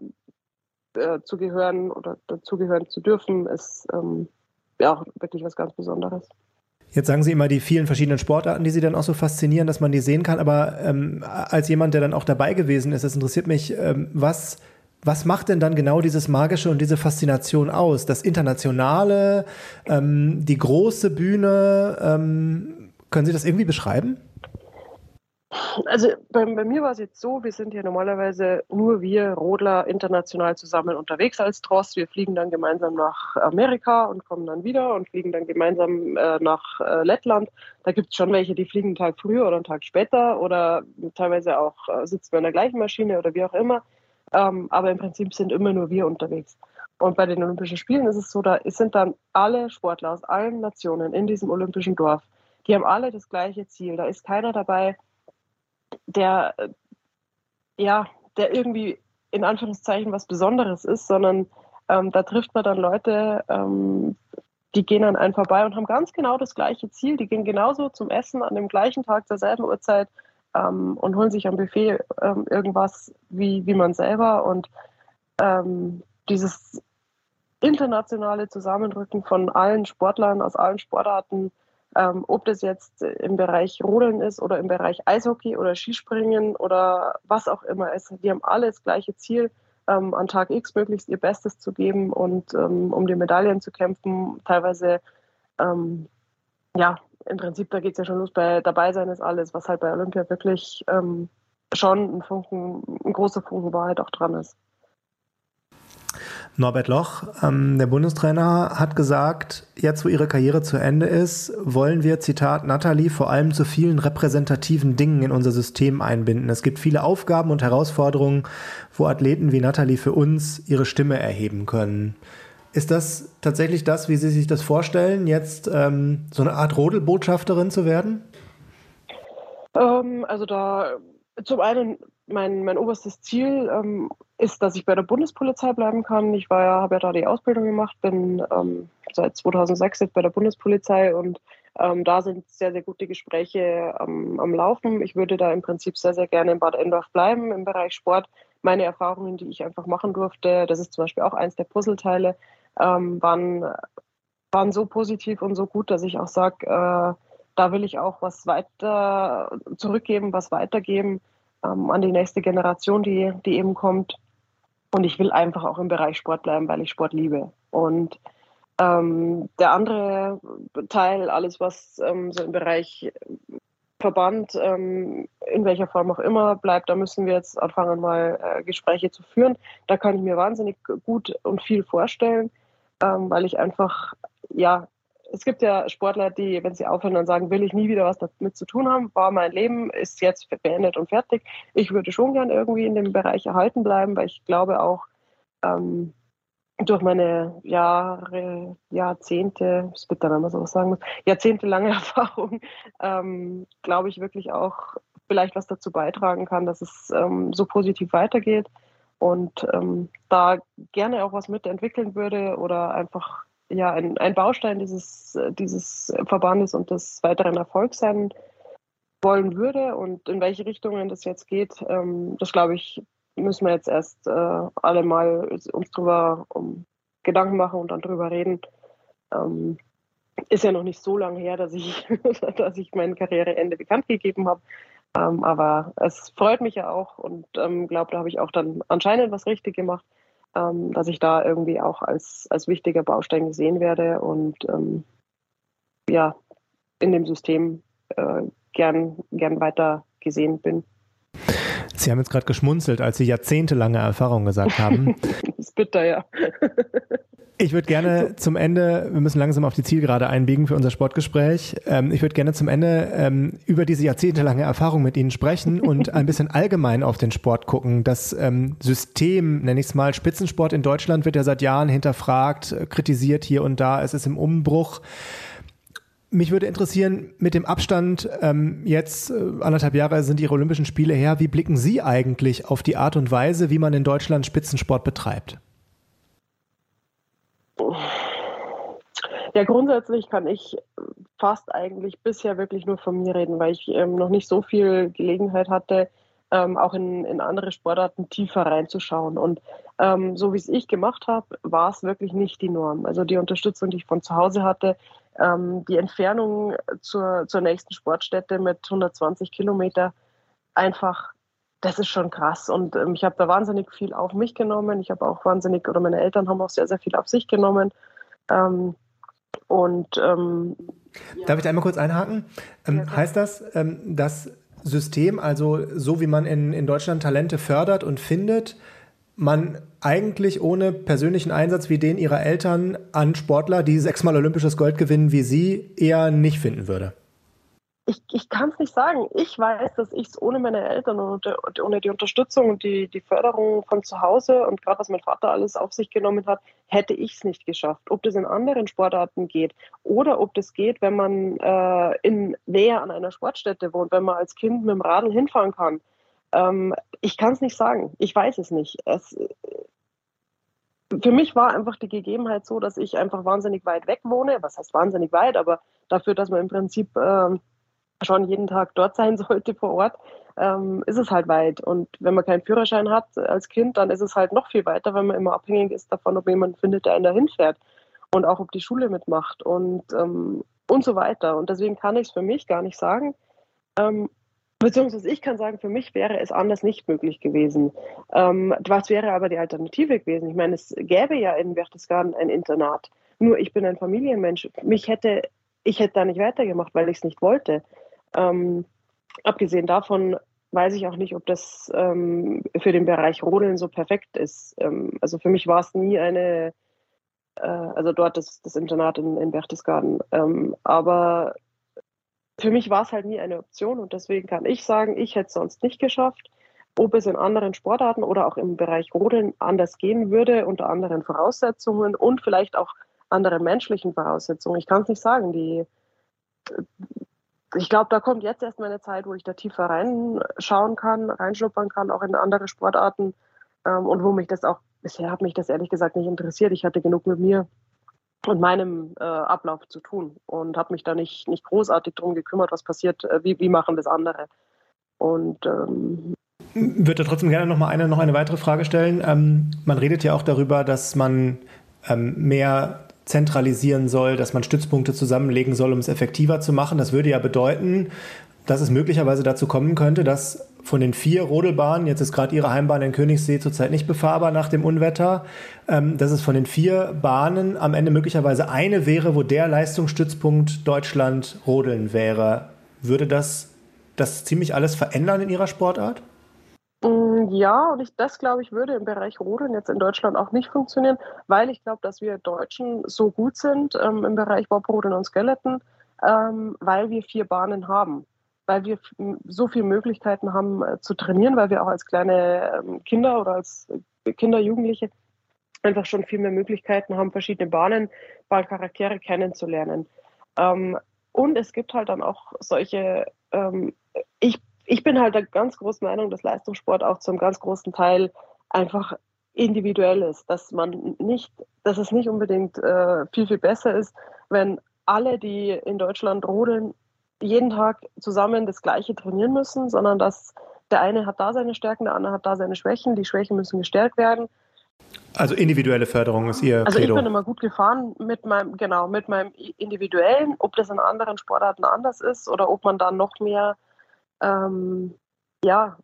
äh, zu gehören oder dazugehören zu dürfen, ist ähm, ja auch wirklich was ganz Besonderes. Jetzt sagen Sie immer die vielen verschiedenen Sportarten, die Sie dann auch so faszinieren, dass man die sehen kann. Aber ähm, als jemand, der dann auch dabei gewesen ist, das interessiert mich, ähm, was, was macht denn dann genau dieses Magische und diese Faszination aus? Das Internationale, ähm, die große Bühne, ähm, können Sie das irgendwie beschreiben? Also bei, bei mir war es jetzt so, wir sind ja normalerweise nur wir Rodler international zusammen unterwegs als Tross. Wir fliegen dann gemeinsam nach Amerika und kommen dann wieder und fliegen dann gemeinsam äh, nach äh, Lettland. Da gibt es schon welche, die fliegen einen Tag früher oder einen Tag später oder teilweise auch äh, sitzen wir in der gleichen Maschine oder wie auch immer. Ähm, aber im Prinzip sind immer nur wir unterwegs. Und bei den Olympischen Spielen ist es so, da sind dann alle Sportler aus allen Nationen in diesem olympischen Dorf. Die haben alle das gleiche Ziel. Da ist keiner dabei, der, äh, ja, der irgendwie in Anführungszeichen was Besonderes ist, sondern ähm, da trifft man dann Leute, ähm, die gehen an einen vorbei und haben ganz genau das gleiche Ziel. Die gehen genauso zum Essen an dem gleichen Tag zur selben Uhrzeit ähm, und holen sich am Buffet ähm, irgendwas wie, wie man selber. Und ähm, dieses internationale Zusammenrücken von allen Sportlern aus allen Sportarten ähm, ob das jetzt im Bereich Rodeln ist oder im Bereich Eishockey oder Skispringen oder was auch immer ist, die haben alle das gleiche Ziel, ähm, an Tag X möglichst ihr Bestes zu geben und ähm, um die Medaillen zu kämpfen. Teilweise, ähm, ja, im Prinzip, da geht es ja schon los, bei dabei sein ist alles, was halt bei Olympia wirklich ähm, schon ein Funken, ein großer Funken Wahrheit auch dran ist. Norbert Loch, ähm, der Bundestrainer, hat gesagt, jetzt wo ihre Karriere zu Ende ist, wollen wir, Zitat, Nathalie vor allem zu vielen repräsentativen Dingen in unser System einbinden. Es gibt viele Aufgaben und Herausforderungen, wo Athleten wie Nathalie für uns ihre Stimme erheben können. Ist das tatsächlich das, wie Sie sich das vorstellen, jetzt ähm, so eine Art Rodelbotschafterin zu werden? Ähm, also da zum einen mein, mein oberstes Ziel ähm, ist, dass ich bei der Bundespolizei bleiben kann. Ich war ja, habe ja da die Ausbildung gemacht, bin ähm, seit 2006 jetzt bei der Bundespolizei und ähm, da sind sehr, sehr gute Gespräche am Laufen. Ich würde da im Prinzip sehr, sehr gerne in Bad Endorf bleiben im Bereich Sport. Meine Erfahrungen, die ich einfach machen durfte, das ist zum Beispiel auch eins der Puzzleteile, ähm, waren, waren so positiv und so gut, dass ich auch sage, äh, da will ich auch was weiter zurückgeben, was weitergeben ähm, an die nächste Generation, die, die eben kommt. Und ich will einfach auch im Bereich Sport bleiben, weil ich Sport liebe. Und ähm, der andere Teil, alles was ähm, so im Bereich Verband, ähm, in welcher Form auch immer bleibt, da müssen wir jetzt anfangen, mal äh, Gespräche zu führen. Da kann ich mir wahnsinnig gut und viel vorstellen, ähm, weil ich einfach ja es gibt ja Sportler, die, wenn sie aufhören, dann sagen, will ich nie wieder was damit zu tun haben, war mein Leben, ist jetzt beendet und fertig. Ich würde schon gern irgendwie in dem Bereich erhalten bleiben, weil ich glaube auch ähm, durch meine Jahre, Jahrzehnte, es bitter, wenn man sowas sagen muss, jahrzehntelange Erfahrung, ähm, glaube ich wirklich auch vielleicht was dazu beitragen kann, dass es ähm, so positiv weitergeht und ähm, da gerne auch was mitentwickeln würde oder einfach ja ein, ein Baustein dieses, dieses Verbandes und des weiteren Erfolgs sein wollen würde. Und in welche Richtungen das jetzt geht, ähm, das glaube ich, müssen wir jetzt erst äh, alle mal uns drüber um Gedanken machen und dann drüber reden. Ähm, ist ja noch nicht so lange her, dass ich, dass ich mein Karriereende bekannt gegeben habe. Ähm, aber es freut mich ja auch und ähm, glaube, da habe ich auch dann anscheinend was richtig gemacht ähm, dass ich da irgendwie auch als, als wichtiger Baustein gesehen werde und ähm, ja, in dem System äh, gern, gern weiter gesehen bin. Sie haben jetzt gerade geschmunzelt, als Sie jahrzehntelange Erfahrung gesagt haben. das ist bitter, ja. Ich würde gerne zum Ende, wir müssen langsam auf die Zielgerade einbiegen für unser Sportgespräch. Ähm, ich würde gerne zum Ende ähm, über diese jahrzehntelange Erfahrung mit Ihnen sprechen und ein bisschen allgemein auf den Sport gucken. Das ähm, System, nenne ich es mal, Spitzensport in Deutschland wird ja seit Jahren hinterfragt, kritisiert hier und da. Es ist im Umbruch. Mich würde interessieren, mit dem Abstand, ähm, jetzt äh, anderthalb Jahre sind Ihre Olympischen Spiele her, wie blicken Sie eigentlich auf die Art und Weise, wie man in Deutschland Spitzensport betreibt? Ja, grundsätzlich kann ich fast eigentlich bisher wirklich nur von mir reden, weil ich ähm, noch nicht so viel Gelegenheit hatte, ähm, auch in, in andere Sportarten tiefer reinzuschauen. Und ähm, so wie es ich gemacht habe, war es wirklich nicht die Norm. Also die Unterstützung, die ich von zu Hause hatte, ähm, die Entfernung zur, zur nächsten Sportstätte mit 120 Kilometer, einfach das ist schon krass. Und ähm, ich habe da wahnsinnig viel auf mich genommen. Ich habe auch wahnsinnig, oder meine Eltern haben auch sehr, sehr viel auf sich genommen. Ähm, und ähm, Darf ich da einmal kurz einhaken? Ähm, ja, heißt das, ähm, das System, also so wie man in, in Deutschland Talente fördert und findet, man eigentlich ohne persönlichen Einsatz wie den ihrer Eltern an Sportler, die sechsmal olympisches Gold gewinnen wie sie, eher nicht finden würde? Ich, ich kann es nicht sagen. Ich weiß, dass ich es ohne meine Eltern und ohne die Unterstützung und die, die Förderung von zu Hause und gerade was mein Vater alles auf sich genommen hat, hätte ich es nicht geschafft. Ob das in anderen Sportarten geht oder ob das geht, wenn man äh, in näher an einer Sportstätte wohnt, wenn man als Kind mit dem Radl hinfahren kann. Ähm, ich kann es nicht sagen. Ich weiß es nicht. Es, für mich war einfach die Gegebenheit so, dass ich einfach wahnsinnig weit weg wohne. Was heißt wahnsinnig weit? Aber dafür, dass man im Prinzip äh, schon jeden Tag dort sein sollte vor Ort, ähm, ist es halt weit. Und wenn man keinen Führerschein hat als Kind, dann ist es halt noch viel weiter, weil man immer abhängig ist davon, ob jemand findet, der einen da hinfährt und auch ob die Schule mitmacht und, ähm, und so weiter. Und deswegen kann ich es für mich gar nicht sagen. Ähm, beziehungsweise ich kann sagen, für mich wäre es anders nicht möglich gewesen. Ähm, was wäre aber die Alternative gewesen? Ich meine, es gäbe ja in Berchtesgaden ein Internat. Nur ich bin ein Familienmensch. Mich hätte, ich hätte da nicht weitergemacht, weil ich es nicht wollte. Ähm, abgesehen davon weiß ich auch nicht, ob das ähm, für den Bereich Rodeln so perfekt ist. Ähm, also für mich war es nie eine, äh, also dort das, das Internat in, in Berchtesgaden. Ähm, aber für mich war es halt nie eine Option und deswegen kann ich sagen, ich hätte es sonst nicht geschafft. Ob es in anderen Sportarten oder auch im Bereich Rodeln anders gehen würde, unter anderen Voraussetzungen und vielleicht auch anderen menschlichen Voraussetzungen. Ich kann es nicht sagen. Die, ich glaube, da kommt jetzt erst meine Zeit, wo ich da tiefer reinschauen kann, reinschnuppern kann, auch in andere Sportarten ähm, und wo mich das auch, bisher hat mich das ehrlich gesagt nicht interessiert. Ich hatte genug mit mir und meinem äh, Ablauf zu tun und habe mich da nicht, nicht großartig drum gekümmert, was passiert, äh, wie, wie machen das andere. Und ähm, würde trotzdem gerne noch mal eine, noch eine weitere Frage stellen. Ähm, man redet ja auch darüber, dass man ähm, mehr zentralisieren soll, dass man Stützpunkte zusammenlegen soll, um es effektiver zu machen. Das würde ja bedeuten, dass es möglicherweise dazu kommen könnte, dass von den vier Rodelbahnen, jetzt ist gerade Ihre Heimbahn in Königssee zurzeit nicht befahrbar nach dem Unwetter, ähm, dass es von den vier Bahnen am Ende möglicherweise eine wäre, wo der Leistungsstützpunkt Deutschland Rodeln wäre. Würde das das ziemlich alles verändern in Ihrer Sportart? Mm, ja, und ich, das glaube ich würde im Bereich Rodeln jetzt in Deutschland auch nicht funktionieren, weil ich glaube, dass wir Deutschen so gut sind ähm, im Bereich Bobrodeln und Skeleton, ähm, weil wir vier Bahnen haben, weil wir so viele Möglichkeiten haben äh, zu trainieren, weil wir auch als kleine ähm, Kinder oder als Kinder, Jugendliche einfach schon viel mehr Möglichkeiten haben, verschiedene Bahnen, Bahncharaktere kennenzulernen. Ähm, und es gibt halt dann auch solche, ähm, ich ich bin halt der ganz großen Meinung, dass Leistungssport auch zum ganz großen Teil einfach individuell ist, dass man nicht, dass es nicht unbedingt äh, viel, viel besser ist, wenn alle, die in Deutschland rodeln, jeden Tag zusammen das Gleiche trainieren müssen, sondern dass der eine hat da seine Stärken, der andere hat da seine Schwächen, die Schwächen müssen gestärkt werden. Also individuelle Förderung ist Ihr Also Credo. ich bin immer gut gefahren mit meinem, genau, mit meinem individuellen, ob das in anderen Sportarten anders ist oder ob man dann noch mehr ähm, ja,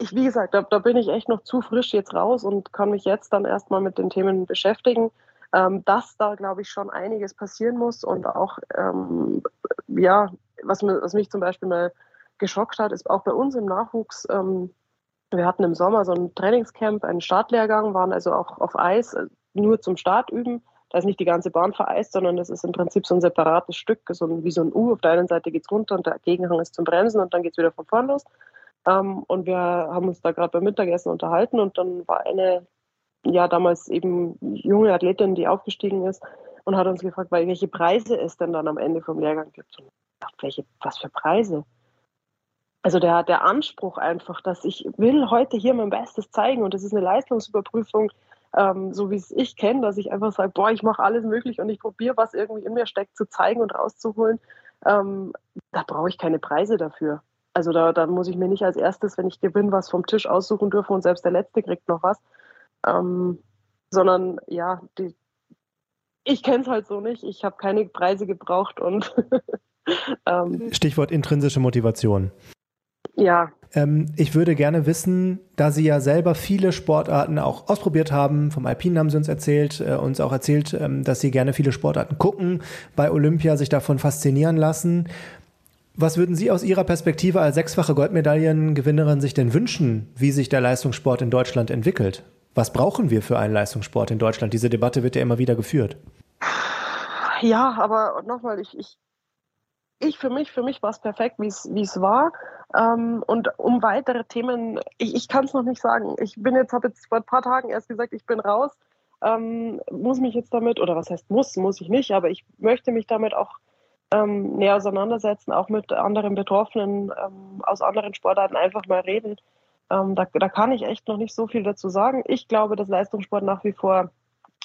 ich, wie gesagt, da, da, bin ich echt noch zu frisch jetzt raus und kann mich jetzt dann erstmal mit den Themen beschäftigen, ähm, dass da, glaube ich, schon einiges passieren muss und auch, ähm, ja, was, was, mich zum Beispiel mal geschockt hat, ist auch bei uns im Nachwuchs, ähm, wir hatten im Sommer so ein Trainingscamp, einen Startlehrgang, waren also auch auf Eis, äh, nur zum Start üben da ist nicht die ganze Bahn vereist, sondern das ist im Prinzip so ein separates Stück, so ein, wie so ein U. Auf der einen Seite geht es runter und der Gegenhang ist zum Bremsen und dann geht es wieder von vorn los. Ähm, und wir haben uns da gerade beim Mittagessen unterhalten und dann war eine, ja, damals eben junge Athletin, die aufgestiegen ist und hat uns gefragt, welche Preise es denn dann am Ende vom Lehrgang gibt. Und ich dachte, welche, was für Preise? Also der, der Anspruch einfach, dass ich will heute hier mein Bestes zeigen und das ist eine Leistungsüberprüfung, ähm, so wie es ich kenne, dass ich einfach sage, boah, ich mache alles möglich und ich probiere, was irgendwie in mir steckt, zu zeigen und rauszuholen. Ähm, da brauche ich keine Preise dafür. Also da, da, muss ich mir nicht als erstes, wenn ich gewinne, was vom Tisch aussuchen dürfen und selbst der Letzte kriegt noch was. Ähm, sondern ja, die, ich kenne es halt so nicht. Ich habe keine Preise gebraucht und ähm, Stichwort intrinsische Motivation. Ja. Ähm, ich würde gerne wissen, da Sie ja selber viele Sportarten auch ausprobiert haben, vom Alpinen haben Sie uns erzählt, äh, uns auch erzählt, ähm, dass Sie gerne viele Sportarten gucken, bei Olympia sich davon faszinieren lassen. Was würden Sie aus Ihrer Perspektive als sechsfache Goldmedaillengewinnerin sich denn wünschen, wie sich der Leistungssport in Deutschland entwickelt? Was brauchen wir für einen Leistungssport in Deutschland? Diese Debatte wird ja immer wieder geführt. Ja, aber nochmal, ich, ich ich für mich, für mich war es perfekt, wie es war. Ähm, und um weitere Themen, ich, ich kann es noch nicht sagen. Ich bin jetzt, habe jetzt vor ein paar Tagen erst gesagt, ich bin raus. Ähm, muss mich jetzt damit, oder was heißt muss, muss ich nicht, aber ich möchte mich damit auch ähm, näher auseinandersetzen, auch mit anderen Betroffenen ähm, aus anderen Sportarten einfach mal reden. Ähm, da, da kann ich echt noch nicht so viel dazu sagen. Ich glaube, dass Leistungssport nach wie vor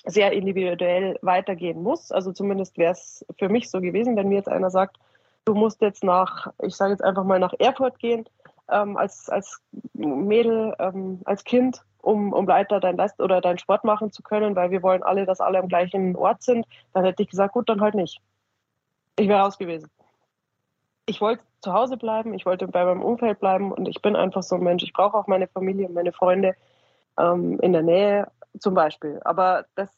sehr individuell weitergehen muss. Also zumindest wäre es für mich so gewesen, wenn mir jetzt einer sagt, du musst jetzt nach, ich sage jetzt einfach mal nach Erfurt gehen, ähm, als, als Mädel, ähm, als Kind, um, um weiter dein Leist oder deinen Sport machen zu können, weil wir wollen alle, dass alle am gleichen Ort sind, dann hätte ich gesagt, gut, dann halt nicht. Ich wäre raus gewesen. Ich wollte zu Hause bleiben, ich wollte bei meinem Umfeld bleiben und ich bin einfach so ein Mensch. Ich brauche auch meine Familie und meine Freunde ähm, in der Nähe zum Beispiel. Aber das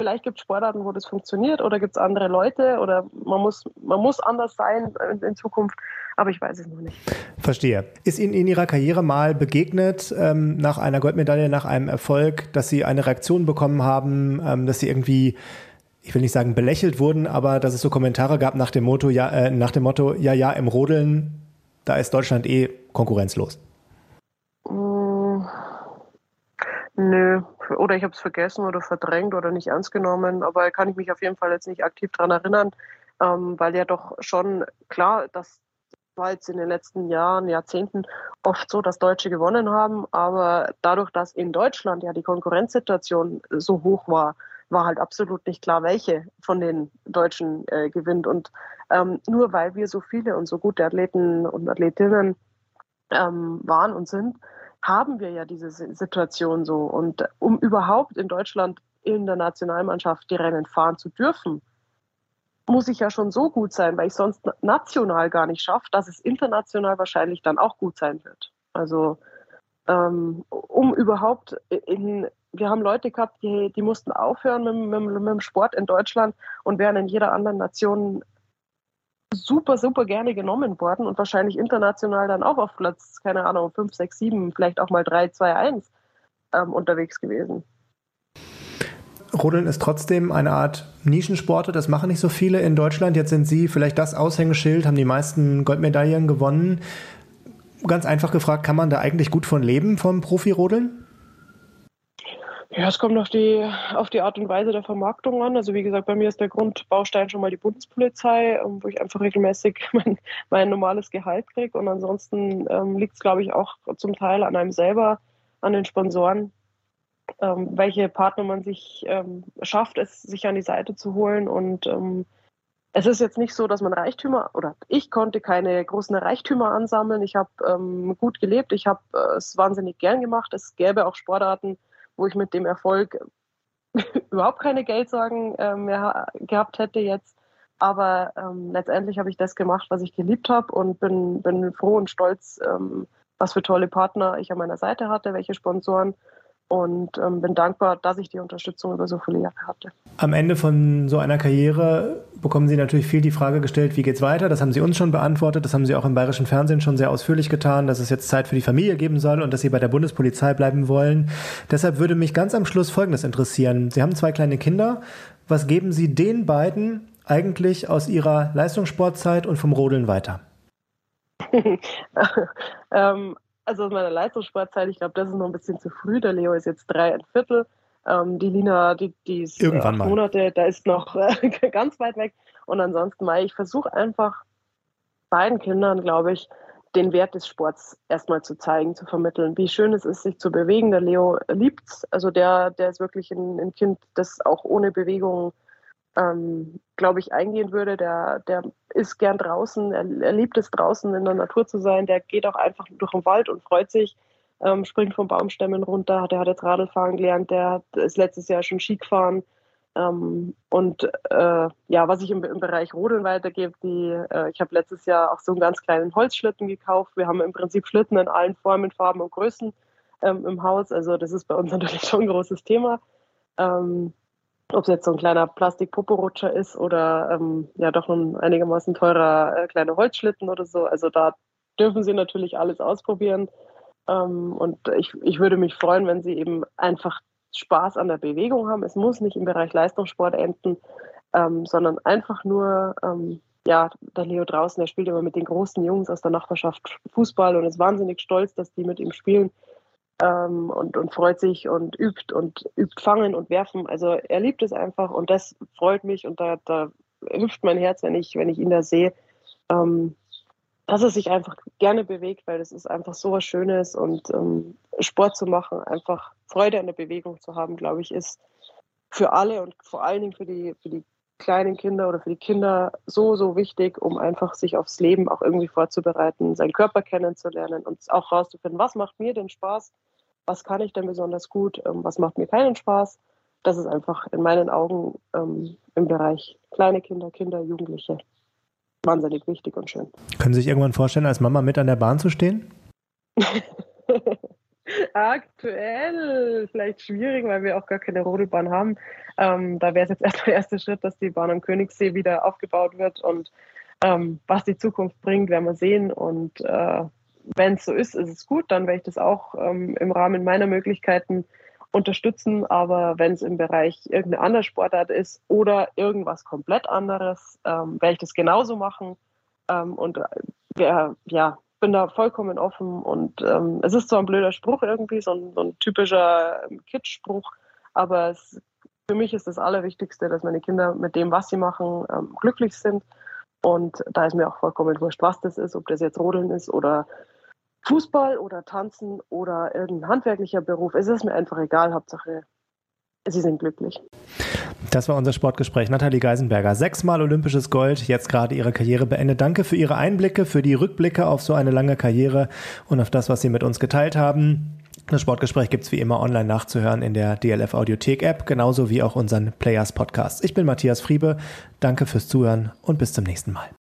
Vielleicht gibt es Sportarten, wo das funktioniert oder gibt es andere Leute oder man muss, man muss anders sein in, in, Zukunft, aber ich weiß es noch nicht. Verstehe. Ist Ihnen in Ihrer Karriere mal begegnet, ähm, nach einer Goldmedaille, nach einem Erfolg, dass Sie eine Reaktion bekommen haben, ähm, dass Sie irgendwie ich will nicht sagen belächelt wurden, aber dass es so Kommentare gab nach dem Motto, ja, äh, nach dem Motto, ja, ja, im Rodeln, da ist Deutschland eh konkurrenzlos. Mm, nö, oder ich habe es vergessen oder verdrängt oder nicht ernst genommen, aber kann ich mich auf jeden Fall jetzt nicht aktiv daran erinnern. ähm, weil ja doch schon klar, das war jetzt in den letzten Jahren, Jahrzehnten oft so, dass Deutsche gewonnen haben, aber dadurch, dass in Deutschland ja die Konkurrenzsituation so hoch war, war halt absolut nicht klar, welche von den Deutschen äh, gewinnt. Und ähm, nur weil wir so viele und so gute Athleten und Athletinnen ähm, waren und sind, haben wir ja diese Situation so. Und um überhaupt in Deutschland in der Nationalmannschaft die Rennen fahren zu dürfen, muss ich ja schon so gut sein, weil ich sonst national gar nicht schaffe, dass es international wahrscheinlich dann auch gut sein wird. Also ähm, um überhaupt in, wir haben Leute gehabt, die, die mussten aufhören mit, mit, mit dem Sport in Deutschland und wären in jeder anderen Nation super, super gerne genommen worden und wahrscheinlich international dann auch auf Platz, keine Ahnung, 5, 6, 7, vielleicht auch mal 3, 2, 1 ähm, unterwegs gewesen. Rodeln ist trotzdem eine Art Nischensporte, das machen nicht so viele in Deutschland. Jetzt sind Sie vielleicht das Aushängeschild, haben die meisten Goldmedaillen gewonnen. Ganz einfach gefragt, kann man da eigentlich gut von leben vom Profi-Rodeln? Ja, es kommt auf die, auf die Art und Weise der Vermarktung an. Also wie gesagt, bei mir ist der Grundbaustein schon mal die Bundespolizei, ähm, wo ich einfach regelmäßig mein, mein normales Gehalt kriege. Und ansonsten ähm, liegt es, glaube ich, auch zum Teil an einem selber, an den Sponsoren, ähm, welche Partner man sich ähm, schafft, es sich an die Seite zu holen. Und ähm, es ist jetzt nicht so, dass man Reichtümer oder ich konnte keine großen Reichtümer ansammeln. Ich habe ähm, gut gelebt, ich habe äh, es wahnsinnig gern gemacht. Es gäbe auch Sportarten, wo ich mit dem Erfolg überhaupt keine Geldsorgen äh, mehr gehabt hätte jetzt. Aber ähm, letztendlich habe ich das gemacht, was ich geliebt habe und bin, bin froh und stolz, ähm, was für tolle Partner ich an meiner Seite hatte, welche Sponsoren und ähm, bin dankbar, dass ich die Unterstützung über so viele Jahre hatte. Am Ende von so einer Karriere bekommen Sie natürlich viel die Frage gestellt, wie geht's weiter? Das haben Sie uns schon beantwortet, das haben Sie auch im bayerischen Fernsehen schon sehr ausführlich getan, dass es jetzt Zeit für die Familie geben soll und dass Sie bei der Bundespolizei bleiben wollen. Deshalb würde mich ganz am Schluss Folgendes interessieren. Sie haben zwei kleine Kinder. Was geben Sie den beiden eigentlich aus Ihrer Leistungssportzeit und vom Rodeln weiter? ähm, also aus meiner Leistungssportzeit, ich glaube, das ist noch ein bisschen zu früh. Der Leo ist jetzt drei, ein Viertel. Ähm, die Lina, die, die ist Irgendwann acht Monate, da ist noch äh, ganz weit weg. Und ansonsten, Mai, ich versuche einfach beiden Kindern, glaube ich, den Wert des Sports erstmal zu zeigen, zu vermitteln, wie schön es ist, sich zu bewegen. Der Leo liebt es. Also der, der ist wirklich ein, ein Kind, das auch ohne Bewegung ähm, glaube ich, eingehen würde. Der, der ist gern draußen, er, er, liebt es draußen in der Natur zu sein, der geht auch einfach durch den Wald und freut sich, ähm, springt von Baumstämmen runter, der hat jetzt Radlfahren gelernt, der ist letztes Jahr schon Ski gefahren. Ähm, und äh, ja, was ich im, im Bereich Rodeln weitergebe, die, äh, ich habe letztes Jahr auch so einen ganz kleinen Holzschlitten gekauft. Wir haben im Prinzip Schlitten in allen Formen, Farben und Größen ähm, im Haus. Also das ist bei uns natürlich schon ein großes Thema. Ähm, ob es jetzt so ein kleiner Plastik-Poporutscher ist oder ähm, ja doch ein einigermaßen teurer äh, kleiner Holzschlitten oder so. Also da dürfen sie natürlich alles ausprobieren. Ähm, und ich, ich würde mich freuen, wenn sie eben einfach Spaß an der Bewegung haben. Es muss nicht im Bereich Leistungssport enden, ähm, sondern einfach nur, ähm, ja, der Leo draußen, der spielt immer mit den großen Jungs aus der Nachbarschaft Fußball und ist wahnsinnig stolz, dass die mit ihm spielen ähm, und, und freut sich und übt und übt fangen und werfen. Also er liebt es einfach und das freut mich und da, da hüpft mein Herz, wenn ich, wenn ich ihn da sehe, ähm, dass er sich einfach gerne bewegt, weil das ist einfach so was Schönes und ähm, Sport zu machen, einfach Freude an der Bewegung zu haben, glaube ich, ist für alle und vor allen Dingen für die, für die kleinen Kinder oder für die Kinder so, so wichtig, um einfach sich aufs Leben auch irgendwie vorzubereiten, seinen Körper kennenzulernen und auch rauszufinden, was macht mir denn Spaß, was kann ich denn besonders gut, ähm, was macht mir keinen Spaß. Das ist einfach in meinen Augen ähm, im Bereich kleine Kinder, Kinder, Jugendliche wahnsinnig wichtig und schön. Können Sie sich irgendwann vorstellen, als Mama mit an der Bahn zu stehen? Aktuell vielleicht schwierig, weil wir auch gar keine Rodelbahn haben. Ähm, da wäre es jetzt erst der erste Schritt, dass die Bahn am Königssee wieder aufgebaut wird und ähm, was die Zukunft bringt, werden wir sehen. Und äh, wenn es so ist, ist es gut, dann werde ich das auch ähm, im Rahmen meiner Möglichkeiten unterstützen. Aber wenn es im Bereich irgendeine andere Sportart ist oder irgendwas komplett anderes, ähm, werde ich das genauso machen. Ähm, und äh, ja, bin da vollkommen offen. Und ähm, es ist zwar ein blöder Spruch irgendwie, so ein, so ein typischer Kitsch-Spruch, aber es für mich ist das Allerwichtigste, dass meine Kinder mit dem, was sie machen, ähm, glücklich sind. Und da ist mir auch vollkommen wurscht, was das ist, ob das jetzt Rodeln ist oder Fußball oder Tanzen oder irgendein handwerklicher Beruf. Es ist mir einfach egal, Hauptsache, sie sind glücklich. Das war unser Sportgespräch. Nathalie Geisenberger, sechsmal olympisches Gold, jetzt gerade ihre Karriere beendet. Danke für Ihre Einblicke, für die Rückblicke auf so eine lange Karriere und auf das, was Sie mit uns geteilt haben. Das Sportgespräch gibt es wie immer online nachzuhören in der DLF Audiothek App, genauso wie auch unseren Players Podcast. Ich bin Matthias Friebe. Danke fürs Zuhören und bis zum nächsten Mal.